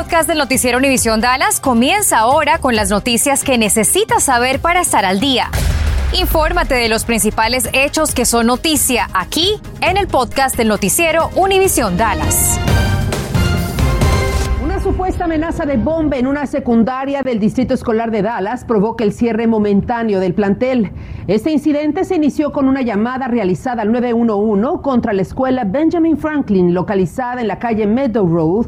podcast del noticiero Univisión Dallas comienza ahora con las noticias que necesitas saber para estar al día. Infórmate de los principales hechos que son noticia aquí en el podcast del noticiero Univisión Dallas. Una supuesta amenaza de bomba en una secundaria del Distrito Escolar de Dallas provoca el cierre momentáneo del plantel. Este incidente se inició con una llamada realizada al 911 contra la escuela Benjamin Franklin, localizada en la calle Meadow Road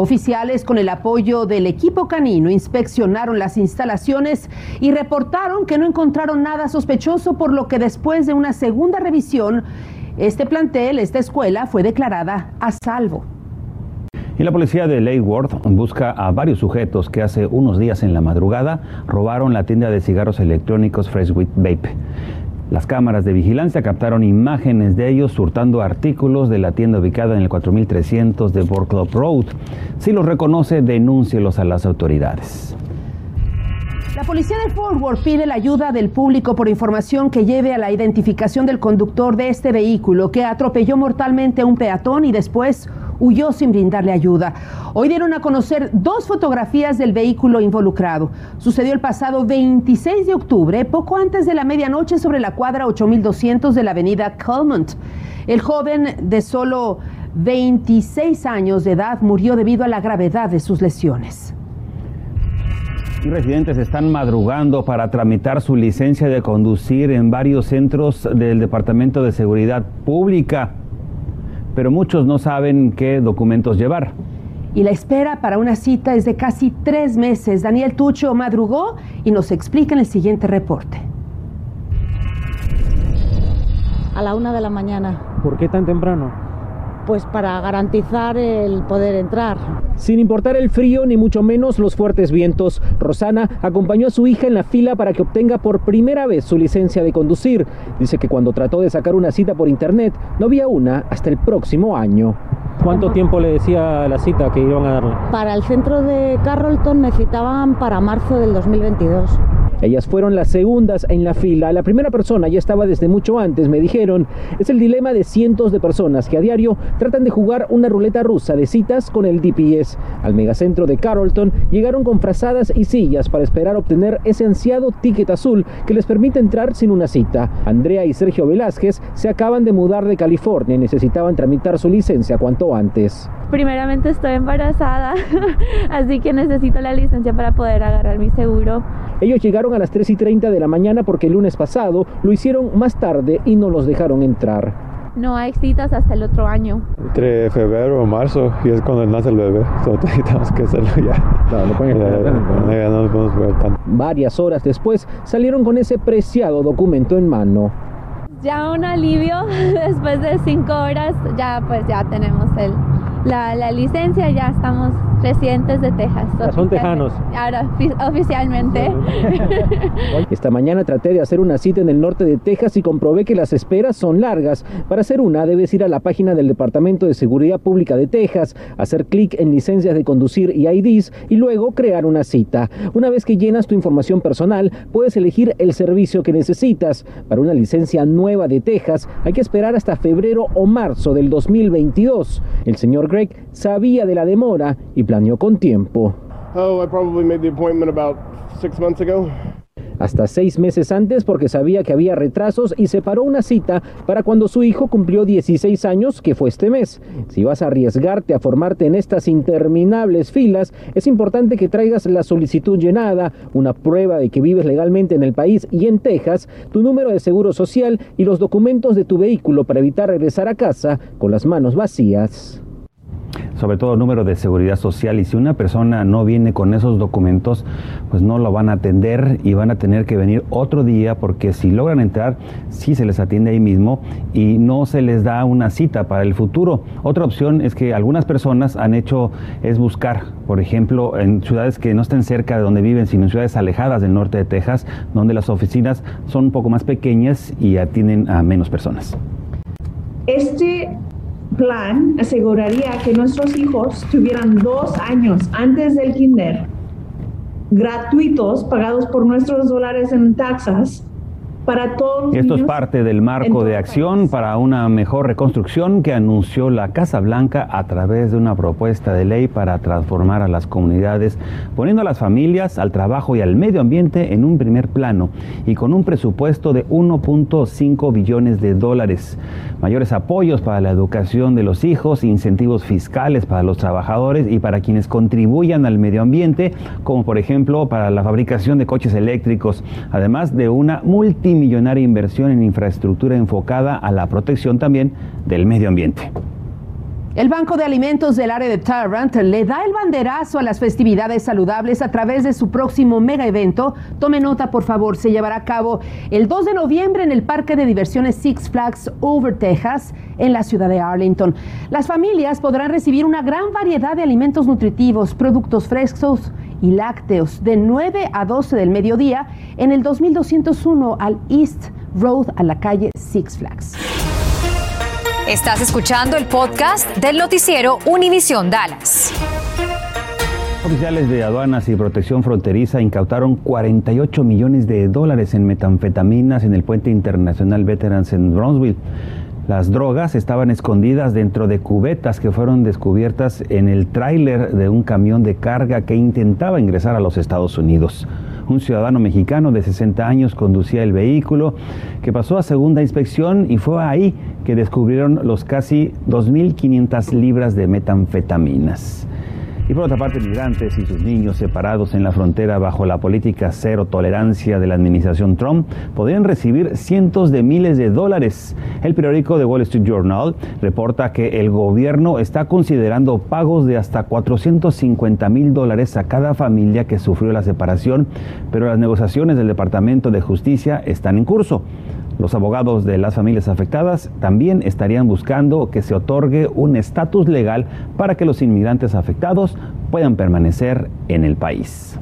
Oficiales con el apoyo del equipo canino inspeccionaron las instalaciones y reportaron que no encontraron nada sospechoso, por lo que después de una segunda revisión, este plantel, esta escuela, fue declarada a salvo. Y la policía de Lake Worth busca a varios sujetos que hace unos días en la madrugada robaron la tienda de cigarros electrónicos Freshwit Vape. Las cámaras de vigilancia captaron imágenes de ellos surtando artículos de la tienda ubicada en el 4300 de Club Road. Si los reconoce, denúncielos a las autoridades. La policía de Fort Worth pide la ayuda del público por información que lleve a la identificación del conductor de este vehículo que atropelló mortalmente a un peatón y después huyó sin brindarle ayuda. Hoy dieron a conocer dos fotografías del vehículo involucrado. Sucedió el pasado 26 de octubre, poco antes de la medianoche, sobre la cuadra 8200 de la avenida Calmont. El joven de solo 26 años de edad murió debido a la gravedad de sus lesiones. Residentes están madrugando para tramitar su licencia de conducir en varios centros del Departamento de Seguridad Pública pero muchos no saben qué documentos llevar. Y la espera para una cita es de casi tres meses. Daniel Tucho madrugó y nos explica en el siguiente reporte. A la una de la mañana. ¿Por qué tan temprano? Pues para garantizar el poder entrar. Sin importar el frío ni mucho menos los fuertes vientos, Rosana acompañó a su hija en la fila para que obtenga por primera vez su licencia de conducir. Dice que cuando trató de sacar una cita por internet no había una hasta el próximo año. ¿Cuánto tiempo le decía la cita que iban a darle? Para el centro de Carrollton necesitaban para marzo del 2022. Ellas fueron las segundas en la fila. La primera persona ya estaba desde mucho antes, me dijeron. Es el dilema de cientos de personas que a diario tratan de jugar una ruleta rusa de citas con el DPS. Al megacentro de Carrollton llegaron con frazadas y sillas para esperar obtener ese ansiado ticket azul que les permite entrar sin una cita. Andrea y Sergio Velázquez se acaban de mudar de California y necesitaban tramitar su licencia cuanto antes. Primeramente estoy embarazada, así que necesito la licencia para poder agarrar mi seguro. Ellos llegaron a las 3 y 30 de la mañana porque el lunes pasado lo hicieron más tarde y no los dejaron entrar. No hay citas hasta el otro año. Entre febrero o marzo, y es cuando nace el bebé. Entonces necesitamos que hacerlo ya. No, no pueden ya, no podemos ver tanto. Varias horas después salieron con ese preciado documento en mano. Ya un alivio, después de cinco horas, ya pues ya tenemos el, la, la licencia, ya estamos residentes de Texas. son tejanos. Ahora, oficialmente. Esta mañana traté de hacer una cita en el norte de Texas y comprobé que las esperas son largas. Para hacer una, debes ir a la página del Departamento de Seguridad Pública de Texas, hacer clic en licencias de conducir y IDs y luego crear una cita. Una vez que llenas tu información personal, puedes elegir el servicio que necesitas. Para una licencia nueva de Texas, hay que esperar hasta febrero o marzo del 2022. El señor Greg sabía de la demora y planeó con tiempo. Oh, I probably made the appointment about six months ago. Hasta seis meses antes porque sabía que había retrasos y separó una cita para cuando su hijo cumplió 16 años, que fue este mes. Si vas a arriesgarte a formarte en estas interminables filas, es importante que traigas la solicitud llenada, una prueba de que vives legalmente en el país y en Texas, tu número de seguro social y los documentos de tu vehículo para evitar regresar a casa con las manos vacías sobre todo número de seguridad social y si una persona no viene con esos documentos, pues no lo van a atender y van a tener que venir otro día porque si logran entrar, sí se les atiende ahí mismo y no se les da una cita para el futuro. Otra opción es que algunas personas han hecho es buscar, por ejemplo, en ciudades que no estén cerca de donde viven, sino en ciudades alejadas del norte de Texas, donde las oficinas son un poco más pequeñas y atienden a menos personas. Este plan aseguraría que nuestros hijos tuvieran dos años antes del kinder gratuitos pagados por nuestros dólares en taxas para todos Esto niños es parte del marco de acción para una mejor reconstrucción que anunció la Casa Blanca a través de una propuesta de ley para transformar a las comunidades, poniendo a las familias, al trabajo y al medio ambiente en un primer plano y con un presupuesto de 1.5 billones de dólares. Mayores apoyos para la educación de los hijos, incentivos fiscales para los trabajadores y para quienes contribuyan al medio ambiente, como por ejemplo para la fabricación de coches eléctricos, además de una multi millonaria inversión en infraestructura enfocada a la protección también del medio ambiente. El Banco de Alimentos del área de Tarrant le da el banderazo a las festividades saludables a través de su próximo mega evento. Tome nota, por favor, se llevará a cabo el 2 de noviembre en el Parque de Diversiones Six Flags Over Texas, en la ciudad de Arlington. Las familias podrán recibir una gran variedad de alimentos nutritivos, productos frescos y lácteos de 9 a 12 del mediodía en el 2201 al East Road a la calle Six Flags. Estás escuchando el podcast del noticiero Univisión Dallas. Oficiales de aduanas y protección fronteriza incautaron 48 millones de dólares en metanfetaminas en el puente internacional Veterans en Brownsville. Las drogas estaban escondidas dentro de cubetas que fueron descubiertas en el tráiler de un camión de carga que intentaba ingresar a los Estados Unidos. Un ciudadano mexicano de 60 años conducía el vehículo que pasó a segunda inspección y fue ahí que descubrieron los casi 2.500 libras de metanfetaminas. Y por otra parte, migrantes y sus niños separados en la frontera bajo la política cero tolerancia de la administración Trump podrían recibir cientos de miles de dólares. El periódico The Wall Street Journal reporta que el gobierno está considerando pagos de hasta 450 mil dólares a cada familia que sufrió la separación, pero las negociaciones del Departamento de Justicia están en curso. Los abogados de las familias afectadas también estarían buscando que se otorgue un estatus legal para que los inmigrantes afectados puedan permanecer en el país.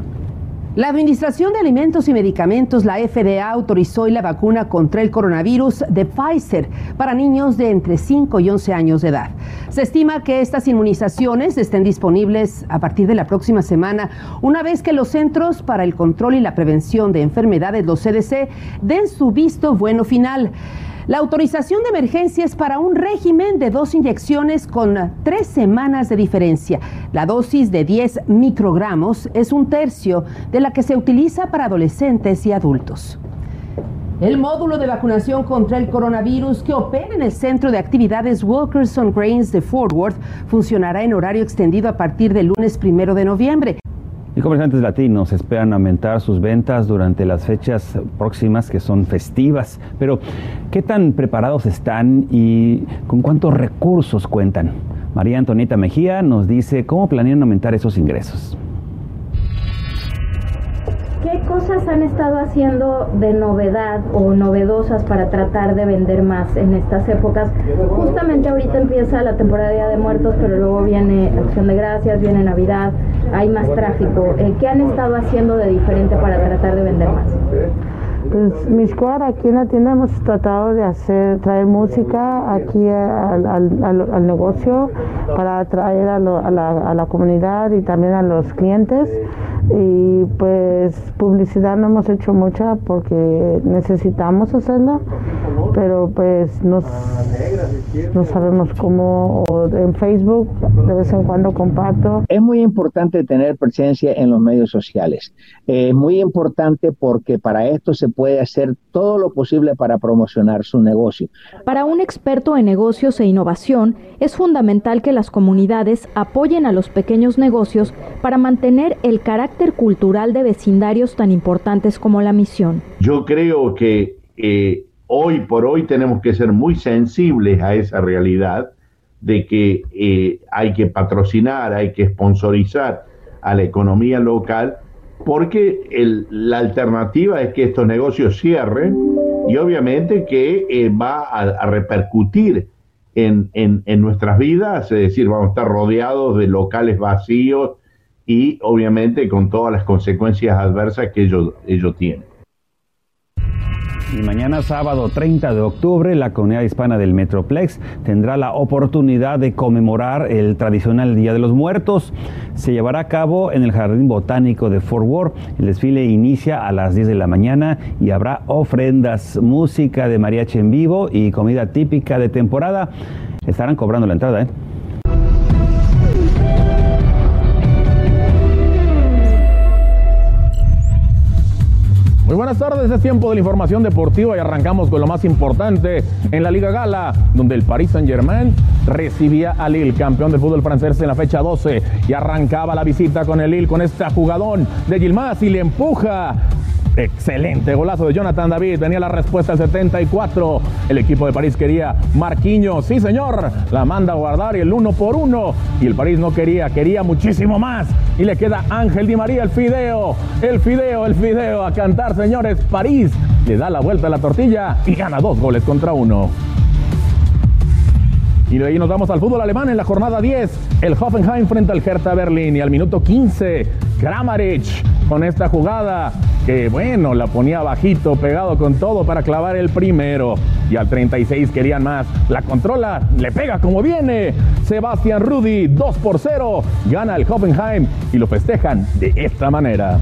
La Administración de Alimentos y Medicamentos, la FDA, autorizó hoy la vacuna contra el coronavirus de Pfizer para niños de entre 5 y 11 años de edad. Se estima que estas inmunizaciones estén disponibles a partir de la próxima semana, una vez que los Centros para el Control y la Prevención de Enfermedades, los CDC, den su visto bueno final. La autorización de emergencia es para un régimen de dos inyecciones con tres semanas de diferencia. La dosis de 10 microgramos es un tercio de la que se utiliza para adolescentes y adultos. El módulo de vacunación contra el coronavirus que opera en el Centro de Actividades Wilkerson Grains de Fort Worth funcionará en horario extendido a partir del lunes primero de noviembre. Y comerciantes latinos esperan aumentar sus ventas durante las fechas próximas que son festivas. Pero, ¿qué tan preparados están y con cuántos recursos cuentan? María Antonieta Mejía nos dice cómo planean aumentar esos ingresos. ¿Qué cosas han estado haciendo de novedad o novedosas para tratar de vender más en estas épocas? Justamente ahorita empieza la temporada de Día de Muertos, pero luego viene Acción de Gracias, viene Navidad, hay más tráfico. Eh, ¿Qué han estado haciendo de diferente para tratar de vender más? Pues mi escuadra aquí en la tienda hemos tratado de hacer traer música aquí al, al negocio para atraer a, lo, a, la, a la comunidad y también a los clientes y pues publicidad no hemos hecho mucha porque necesitamos hacerla pero pues no, no sabemos cómo o en Facebook de vez en cuando comparto. Es muy importante tener presencia en los medios sociales. Es muy importante porque para esto se puede hacer todo lo posible para promocionar su negocio. Para un experto en negocios e innovación es fundamental que las comunidades apoyen a los pequeños negocios para mantener el carácter cultural de vecindarios tan importantes como la misión. Yo creo que eh, hoy por hoy tenemos que ser muy sensibles a esa realidad de que eh, hay que patrocinar, hay que sponsorizar a la economía local, porque el, la alternativa es que estos negocios cierren y obviamente que eh, va a, repercutir en, en, nuestras vidas, es decir, vamos a estar rodeados de locales vacíos, y obviamente con todas las consecuencias adversas que ello, ello tiene. Y mañana sábado 30 de octubre la comunidad hispana del Metroplex tendrá la oportunidad de conmemorar el tradicional Día de los Muertos. Se llevará a cabo en el Jardín Botánico de Fort Worth. El desfile inicia a las 10 de la mañana y habrá ofrendas, música de mariachi en vivo y comida típica de temporada. Estarán cobrando la entrada, ¿eh? Muy buenas tardes, es tiempo de la información deportiva y arrancamos con lo más importante en la Liga Gala, donde el Paris Saint-Germain recibía al Lille, campeón del fútbol francés en la fecha 12, y arrancaba la visita con el Lille con este jugadón de Gilmas y le empuja Excelente golazo de Jonathan David. Venía la respuesta al 74. El equipo de París quería Marquinhos. Sí, señor. La manda a guardar y el uno por uno. Y el París no quería, quería muchísimo más. Y le queda Ángel Di María el fideo. El fideo, el fideo. A cantar, señores. París le da la vuelta a la tortilla y gana dos goles contra uno. Y de ahí nos vamos al fútbol alemán en la jornada 10. El Hoffenheim frente al Hertha Berlín. Y al minuto 15, Kramaric con esta jugada que bueno, la ponía bajito, pegado con todo para clavar el primero. Y al 36 querían más. La controla, le pega como viene. Sebastián Rudy, 2 por 0. Gana el Hoffenheim y lo festejan de esta manera.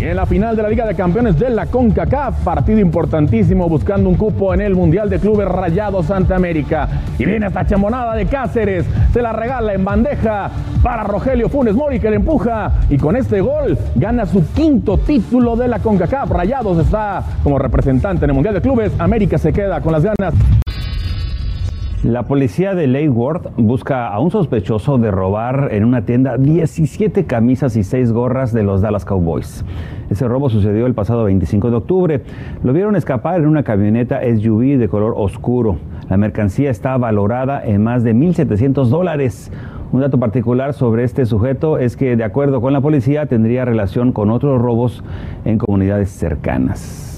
En la final de la Liga de Campeones de la CONCACAF, partido importantísimo buscando un cupo en el Mundial de Clubes Rayados Santa América. Y viene esta chamonada de Cáceres, se la regala en bandeja para Rogelio Funes Mori que le empuja y con este gol gana su quinto título de la CONCACAF. Rayados está como representante en el Mundial de Clubes, América se queda con las ganas. La policía de Lake Worth busca a un sospechoso de robar en una tienda 17 camisas y 6 gorras de los Dallas Cowboys. Ese robo sucedió el pasado 25 de octubre. Lo vieron escapar en una camioneta SUV de color oscuro. La mercancía está valorada en más de 1.700 dólares. Un dato particular sobre este sujeto es que, de acuerdo con la policía, tendría relación con otros robos en comunidades cercanas.